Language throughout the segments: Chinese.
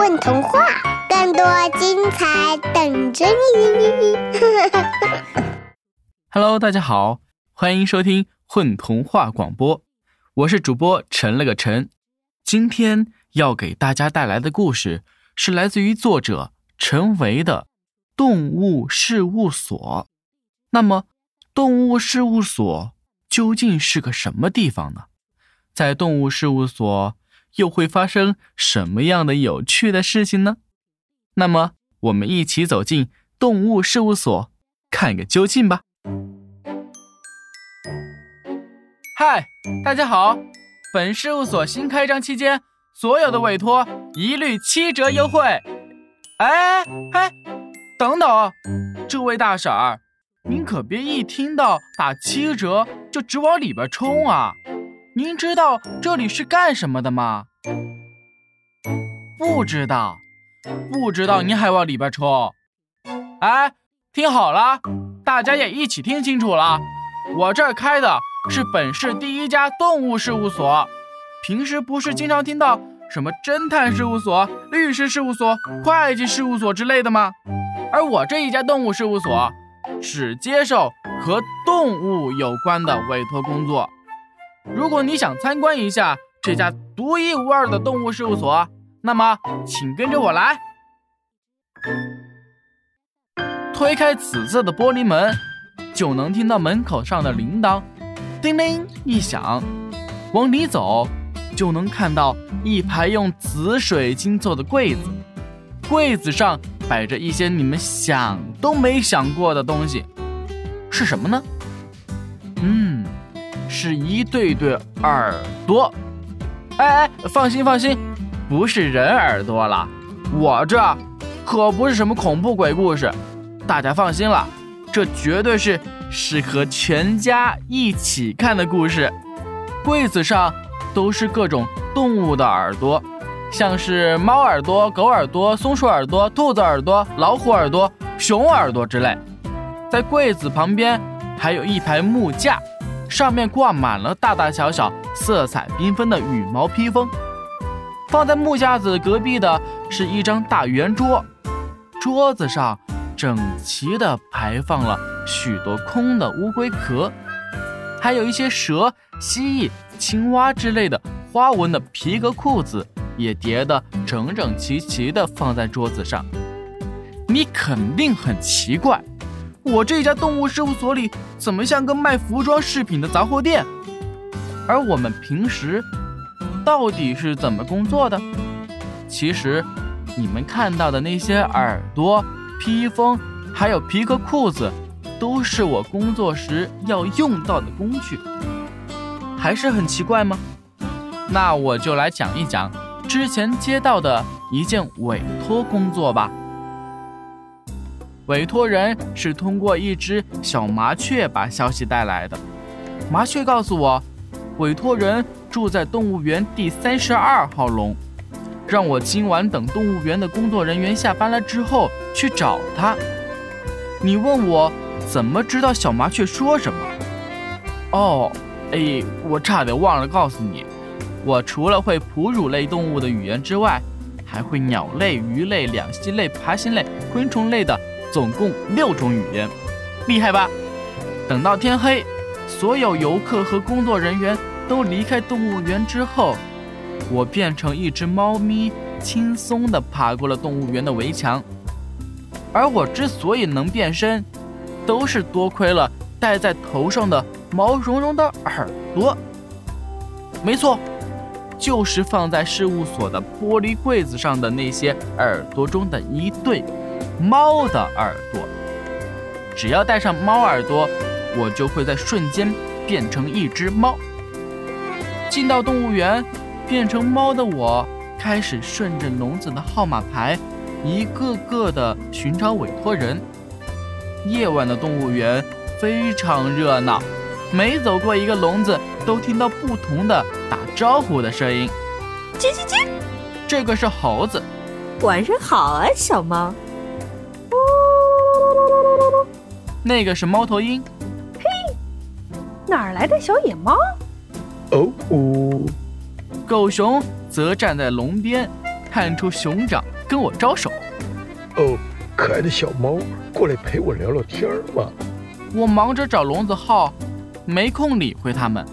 混童话，更多精彩等着你。Hello，大家好，欢迎收听混童话广播，我是主播陈了个陈。今天要给大家带来的故事是来自于作者陈维的《动物事务所》。那么，动物事务所究竟是个什么地方呢？在动物事务所。又会发生什么样的有趣的事情呢？那么，我们一起走进动物事务所，看个究竟吧。嗨，大家好！本事务所新开张期间，所有的委托一律七折优惠。哎哎，等等，这位大婶儿，您可别一听到打七折就直往里边冲啊！您知道这里是干什么的吗？不知道，不知道，您还往里边冲？哎，听好了，大家也一起听清楚了，我这儿开的是本市第一家动物事务所。平时不是经常听到什么侦探事务所、律师事务所、会计事务所之类的吗？而我这一家动物事务所，只接受和动物有关的委托工作。如果你想参观一下这家独一无二的动物事务所，那么请跟着我来。推开紫色的玻璃门，就能听到门口上的铃铛叮铃一响。往里走，就能看到一排用紫水晶做的柜子，柜子上摆着一些你们想都没想过的东西，是什么呢？嗯。是一对对耳朵，哎哎，放心放心，不是人耳朵了。我这可不是什么恐怖鬼故事，大家放心了，这绝对是适合全家一起看的故事。柜子上都是各种动物的耳朵，像是猫耳朵、狗耳朵、松鼠耳朵、兔子耳朵、老虎耳朵、熊耳朵之类。在柜子旁边还有一排木架。上面挂满了大大小小、色彩缤纷的羽毛披风。放在木架子隔壁的是一张大圆桌，桌子上整齐地排放了许多空的乌龟壳，还有一些蛇、蜥蜴、青蛙之类的花纹的皮革裤子，也叠得整整齐齐地放在桌子上。你肯定很奇怪。我这家动物事务所里怎么像个卖服装饰品的杂货店？而我们平时到底是怎么工作的？其实，你们看到的那些耳朵、披风，还有皮革裤子，都是我工作时要用到的工具。还是很奇怪吗？那我就来讲一讲之前接到的一件委托工作吧。委托人是通过一只小麻雀把消息带来的。麻雀告诉我，委托人住在动物园第三十二号笼，让我今晚等动物园的工作人员下班了之后去找他。你问我怎么知道小麻雀说什么？哦，哎，我差点忘了告诉你，我除了会哺乳类动物的语言之外，还会鸟类、鱼类、两栖类、爬行类、昆虫类的。总共六种语言，厉害吧？等到天黑，所有游客和工作人员都离开动物园之后，我变成一只猫咪，轻松地爬过了动物园的围墙。而我之所以能变身，都是多亏了戴在头上的毛茸茸的耳朵。没错，就是放在事务所的玻璃柜子上的那些耳朵中的一对。猫的耳朵，只要戴上猫耳朵，我就会在瞬间变成一只猫。进到动物园，变成猫的我开始顺着笼子的号码牌，一个个的寻找委托人。夜晚的动物园非常热闹，每走过一个笼子，都听到不同的打招呼的声音。叽叽叽，这个是猴子。晚上好啊，小猫。那个是猫头鹰，嘿，哪儿来的小野猫？哦哦，狗熊则站在笼边，探出熊掌跟我招手。哦，可爱的小猫，过来陪我聊聊天吧。我忙着找笼子号，没空理会他们。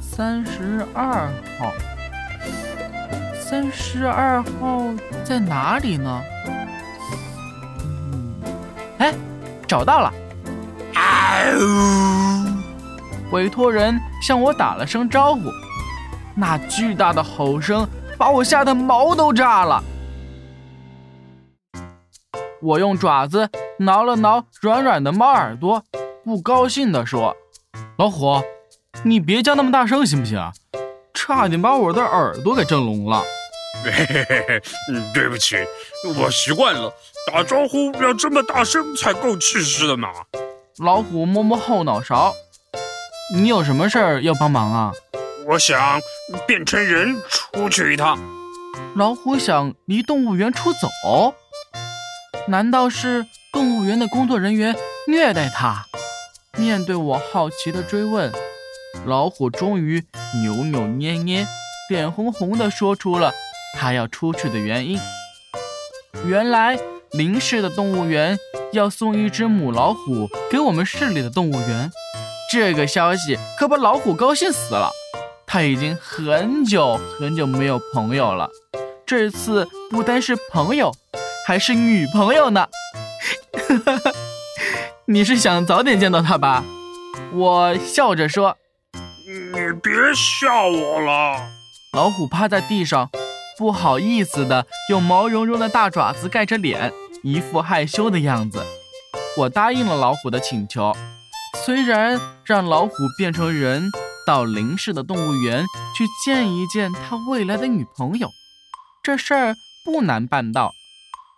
三十二号，三十二号在哪里呢？找到了！委托人向我打了声招呼，那巨大的吼声把我吓得毛都炸了。我用爪子挠了挠软软的猫耳朵，不高兴地说：“老虎，你别叫那么大声行不行？差点把我的耳朵给震聋了。”嘿嘿嘿嘿，对不起，我习惯了，打招呼要这么大声才够气势的嘛。老虎摸摸后脑勺：“你有什么事儿要帮忙啊？”我想变成人出去一趟。老虎想离动物园出走。难道是动物园的工作人员虐待他？面对我好奇的追问，老虎终于扭扭捏捏、脸红红的说出了他要出去的原因。原来林市的动物园要送一只母老虎给我们市里的动物园，这个消息可把老虎高兴死了。它已经很久很久没有朋友了，这次不单是朋友。还是女朋友呢？你是想早点见到她吧？我笑着说：“你别吓我了。”老虎趴在地上，不好意思的用毛茸茸的大爪子盖着脸，一副害羞的样子。我答应了老虎的请求，虽然让老虎变成人到林氏的动物园去见一见他未来的女朋友，这事儿不难办到。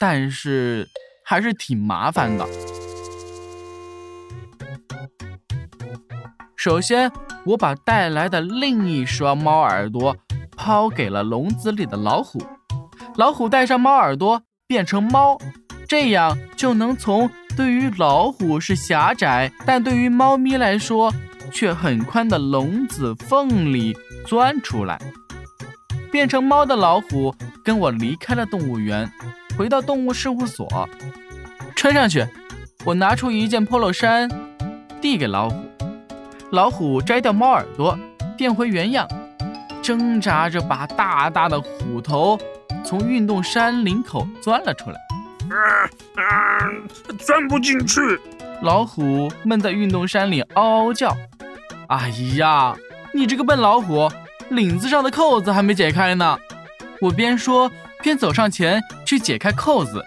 但是还是挺麻烦的。首先，我把带来的另一双猫耳朵抛给了笼子里的老虎，老虎戴上猫耳朵变成猫，这样就能从对于老虎是狭窄，但对于猫咪来说却很宽的笼子缝里钻出来。变成猫的老虎跟我离开了动物园。回到动物事务所，穿上去。我拿出一件 polo 衫，递给老虎。老虎摘掉猫耳朵，变回原样，挣扎着把大大的虎头从运动衫领口钻了出来。啊钻不进去！老虎闷在运动衫里嗷嗷叫。哎呀，你这个笨老虎，领子上的扣子还没解开呢！我边说。边走上前去解开扣子，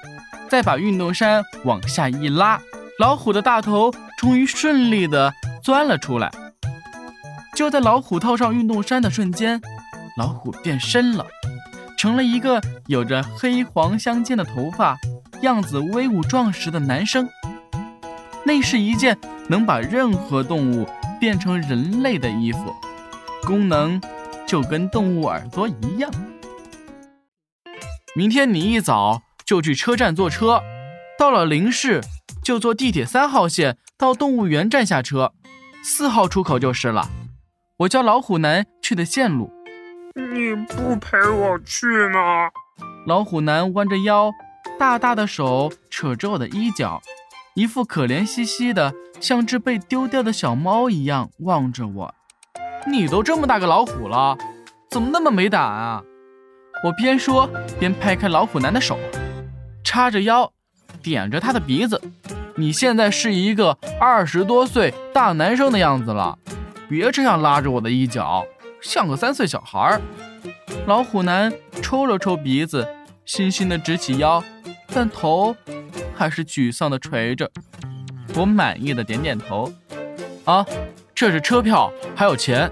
再把运动衫往下一拉，老虎的大头终于顺利地钻了出来。就在老虎套上运动衫的瞬间，老虎变身了，成了一个有着黑黄相间的头发、样子威武壮实的男生。那是一件能把任何动物变成人类的衣服，功能就跟动物耳朵一样。明天你一早就去车站坐车，到了林市就坐地铁三号线到动物园站下车，四号出口就是了。我叫老虎男去的线路。你不陪我去吗？老虎男弯着腰，大大的手扯着我的衣角，一副可怜兮兮的，像只被丢掉的小猫一样望着我。你都这么大个老虎了，怎么那么没胆啊？我边说边拍开老虎男的手，叉着腰，点着他的鼻子。你现在是一个二十多岁大男生的样子了，别这样拉着我的衣角，像个三岁小孩。老虎男抽了抽鼻子，悻悻地直起腰，但头还是沮丧地垂着。我满意的点点头。啊，这是车票，还有钱，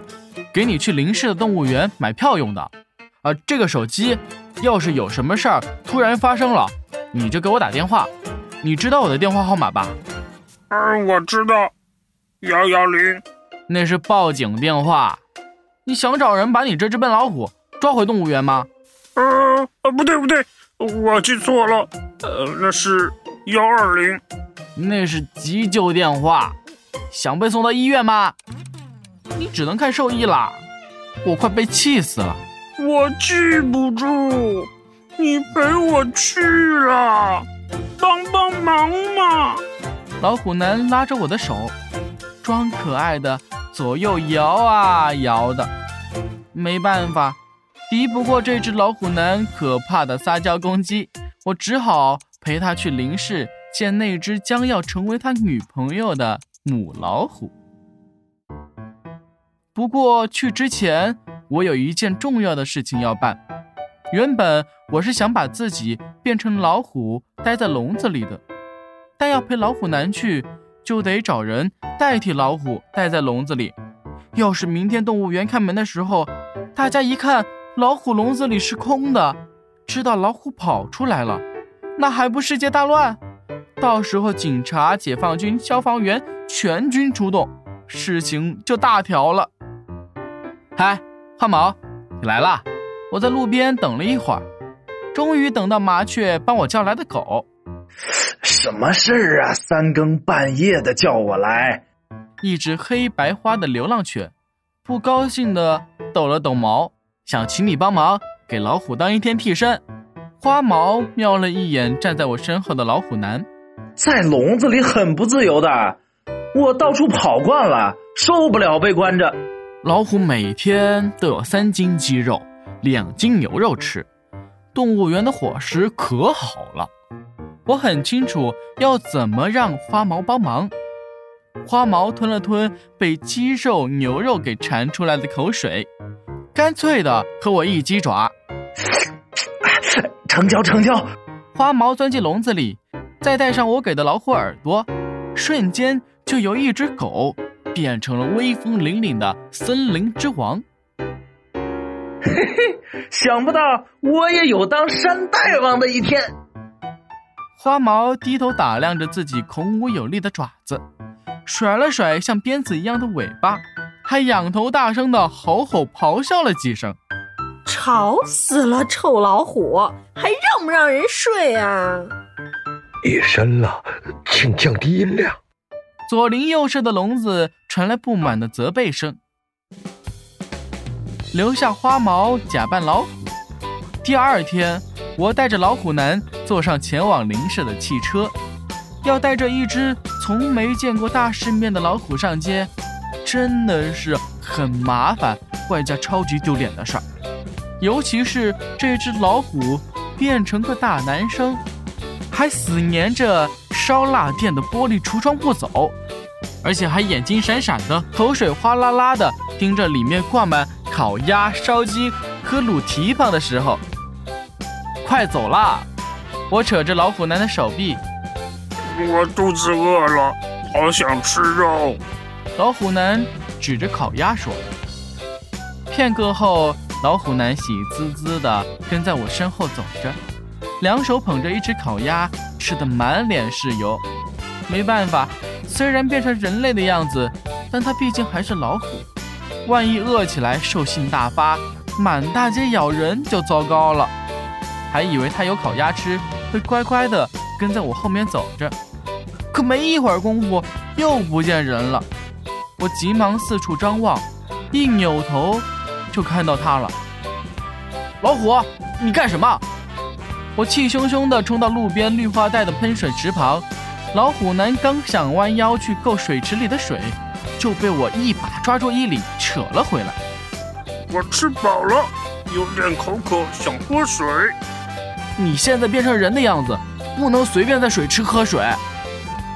给你去林市的动物园买票用的。啊，这个手机，要是有什么事儿突然发生了，你就给我打电话。你知道我的电话号码吧？嗯，我知道，幺幺零。那是报警电话。你想找人把你这只笨老虎抓回动物园吗？呃，不对不对，我记错了。呃，那是幺二零。那是急救电话。想被送到医院吗？你只能看兽医啦。我快被气死了。我记不住。你陪我去了，帮帮忙嘛！老虎男拉着我的手，装可爱的左右摇啊摇的。没办法，敌不过这只老虎男可怕的撒娇攻击，我只好陪他去林氏见那只将要成为他女朋友的母老虎。不过去之前，我有一件重要的事情要办。原本我是想把自己变成老虎，待在笼子里的，但要陪老虎男去，就得找人代替老虎待在笼子里。要是明天动物园开门的时候，大家一看老虎笼子里是空的，知道老虎跑出来了，那还不世界大乱？到时候警察、解放军、消防员全军出动，事情就大条了。嗨，汉毛，你来啦！我在路边等了一会儿，终于等到麻雀帮我叫来的狗。什么事儿啊？三更半夜的叫我来。一只黑白花的流浪犬，不高兴的抖了抖毛，想请你帮忙给老虎当一天替身。花毛瞄了一眼站在我身后的老虎男，在笼子里很不自由的，我到处跑惯了，受不了被关着。老虎每天都有三斤鸡肉。两斤牛肉吃，动物园的伙食可好了。我很清楚要怎么让花毛帮忙。花毛吞了吞被鸡肉、牛肉给馋出来的口水，干脆的和我一鸡爪。成交，成交。花毛钻进笼子里，再戴上我给的老虎耳朵，瞬间就由一只狗变成了威风凛凛的森林之王。嘿嘿，想不到我也有当山大王的一天。花毛低头打量着自己孔武有力的爪子，甩了甩像鞭子一样的尾巴，还仰头大声的吼吼咆哮了几声，吵死了！臭老虎，还让不让人睡啊？夜深了，请降低音量。左邻右舍的笼子传来不满的责备声。留下花毛假扮老虎。第二天，我带着老虎男坐上前往邻舍的汽车。要带着一只从没见过大世面的老虎上街，真的是很麻烦，外加超级丢脸的事儿。尤其是这只老虎变成个大男生，还死黏着烧腊店的玻璃橱窗不走，而且还眼睛闪闪的，口水哗啦啦的盯着里面挂满。烤鸭、烧鸡和卤蹄膀的时候，快走啦！我扯着老虎男的手臂，我肚子饿了，好想吃肉。老虎男指着烤鸭说。片刻后，老虎男喜滋滋的跟在我身后走着，两手捧着一只烤鸭，吃的满脸是油。没办法，虽然变成人类的样子，但他毕竟还是老虎。万一饿起来，兽性大发，满大街咬人就糟糕了。还以为他有烤鸭吃，会乖乖的跟在我后面走着。可没一会儿功夫，又不见人了。我急忙四处张望，一扭头就看到他了。老虎，你干什么？我气汹汹地冲到路边绿化带的喷水池旁。老虎男刚想弯腰去够水池里的水。就被我一把抓住衣领，扯了回来。我吃饱了，有点口渴，想喝水。你现在变成人的样子，不能随便在水池喝水。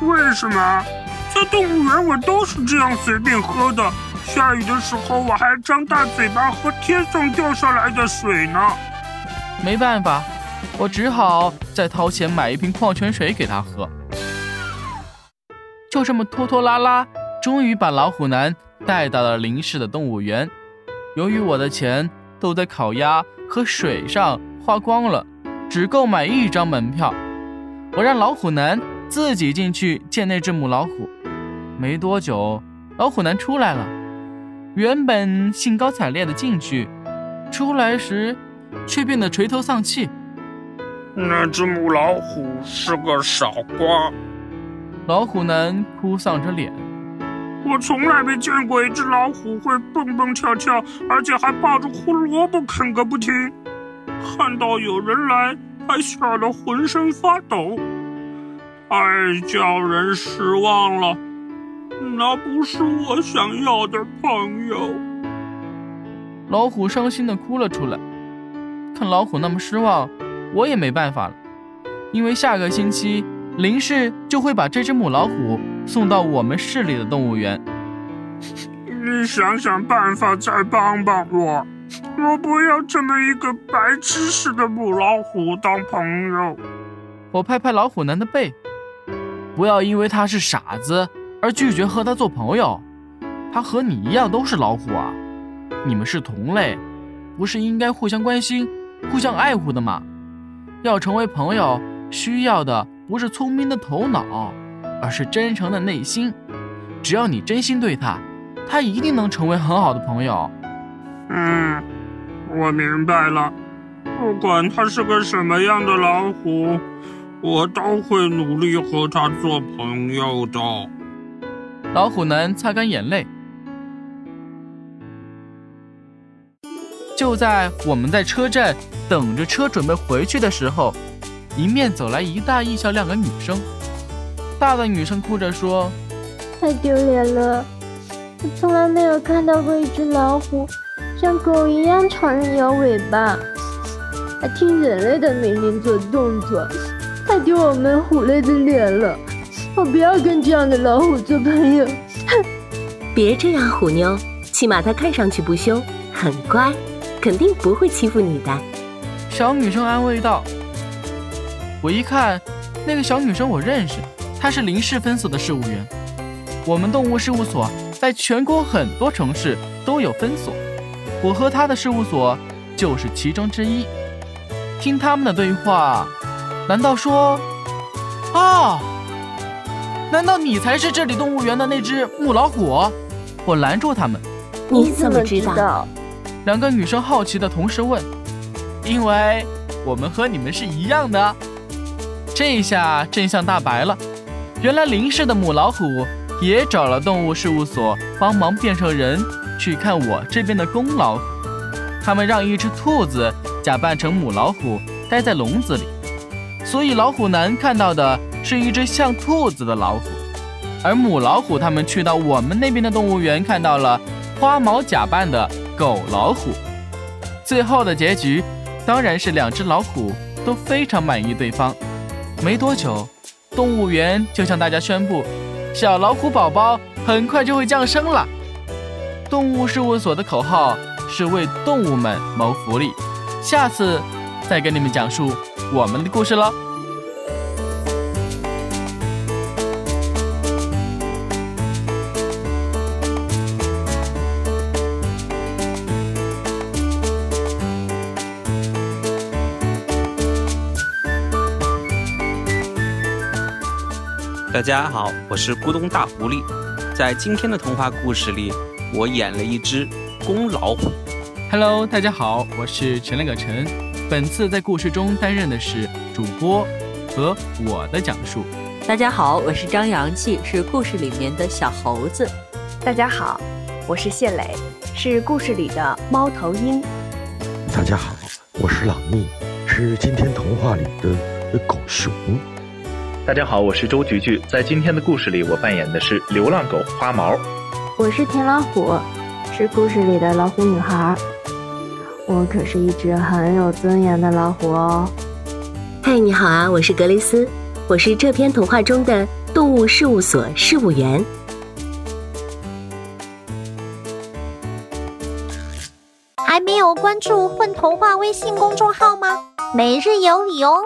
为什么？在动物园我都是这样随便喝的。下雨的时候我还张大嘴巴喝天上掉下来的水呢。没办法，我只好再掏钱买一瓶矿泉水给他喝。就这么拖拖拉拉。终于把老虎男带到了林氏的动物园。由于我的钱都在烤鸭和水上花光了，只够买一张门票。我让老虎男自己进去见那只母老虎。没多久，老虎男出来了。原本兴高采烈的进去，出来时却变得垂头丧气。那只母老虎是个傻瓜。老虎男哭丧着脸。我从来没见过一只老虎会蹦蹦跳跳，而且还抱着胡萝卜啃个不停。看到有人来，还吓得浑身发抖，太叫人失望了。那不是我想要的朋友。老虎伤心的哭了出来。看老虎那么失望，我也没办法了，因为下个星期林氏就会把这只母老虎送到我们市里的动物园。你想想办法再帮帮我，我不要这么一个白痴似的母老虎当朋友。我拍拍老虎男的背，不要因为他是傻子而拒绝和他做朋友。他和你一样都是老虎啊，你们是同类，不是应该互相关心、互相爱护的吗？要成为朋友，需要的不是聪明的头脑，而是真诚的内心。只要你真心对他。他一定能成为很好的朋友。嗯，我明白了。不管他是个什么样的老虎，我都会努力和他做朋友的。老虎男擦干眼泪。就在我们在车站等着车准备回去的时候，迎面走来一大一小两个女生。大的女生哭着说：“太丢脸了。”我从来没有看到过一只老虎像狗一样朝人摇尾巴，还听人类的命令做动作，太丢我们虎类的脸了！我不要跟这样的老虎做朋友。哼！别这样，虎妞，起码它看上去不凶，很乖，肯定不会欺负你的。小女生安慰道。我一看，那个小女生我认识，她是林氏分所的事务员，我们动物事务所。在全国很多城市都有分所，我和她的事务所就是其中之一。听他们的对话，难道说，啊？难道你才是这里动物园的那只母老虎？我拦住他们，你怎么知道？两个女生好奇的同时问，因为我们和你们是一样的。这下真相大白了，原来林氏的母老虎。也找了动物事务所帮忙变成人去看我这边的公老虎。他们让一只兔子假扮成母老虎待在笼子里，所以老虎男看到的是一只像兔子的老虎，而母老虎他们去到我们那边的动物园看到了花毛假扮的狗老虎。最后的结局当然是两只老虎都非常满意对方。没多久，动物园就向大家宣布。小老虎宝宝很快就会降生了。动物事务所的口号是为动物们谋福利。下次再给你们讲述我们的故事喽。大家好，我是咕咚大狐狸。在今天的童话故事里，我演了一只公老虎。Hello，大家好，我是陈亮葛晨。本次在故事中担任的是主播和我的讲述。大家好，我是张阳气，是故事里面的小猴子。大家好，我是谢磊，是故事里的猫头鹰。大家好，我是朗木，是今天童话里的狗熊。大家好，我是周菊菊，在今天的故事里，我扮演的是流浪狗花毛。我是田老虎，是故事里的老虎女孩。我可是一只很有尊严的老虎哦。嗨，你好啊，我是格雷斯，我是这篇童话中的动物事务所事务员。还没有关注“混童话”微信公众号吗？每日有礼哦。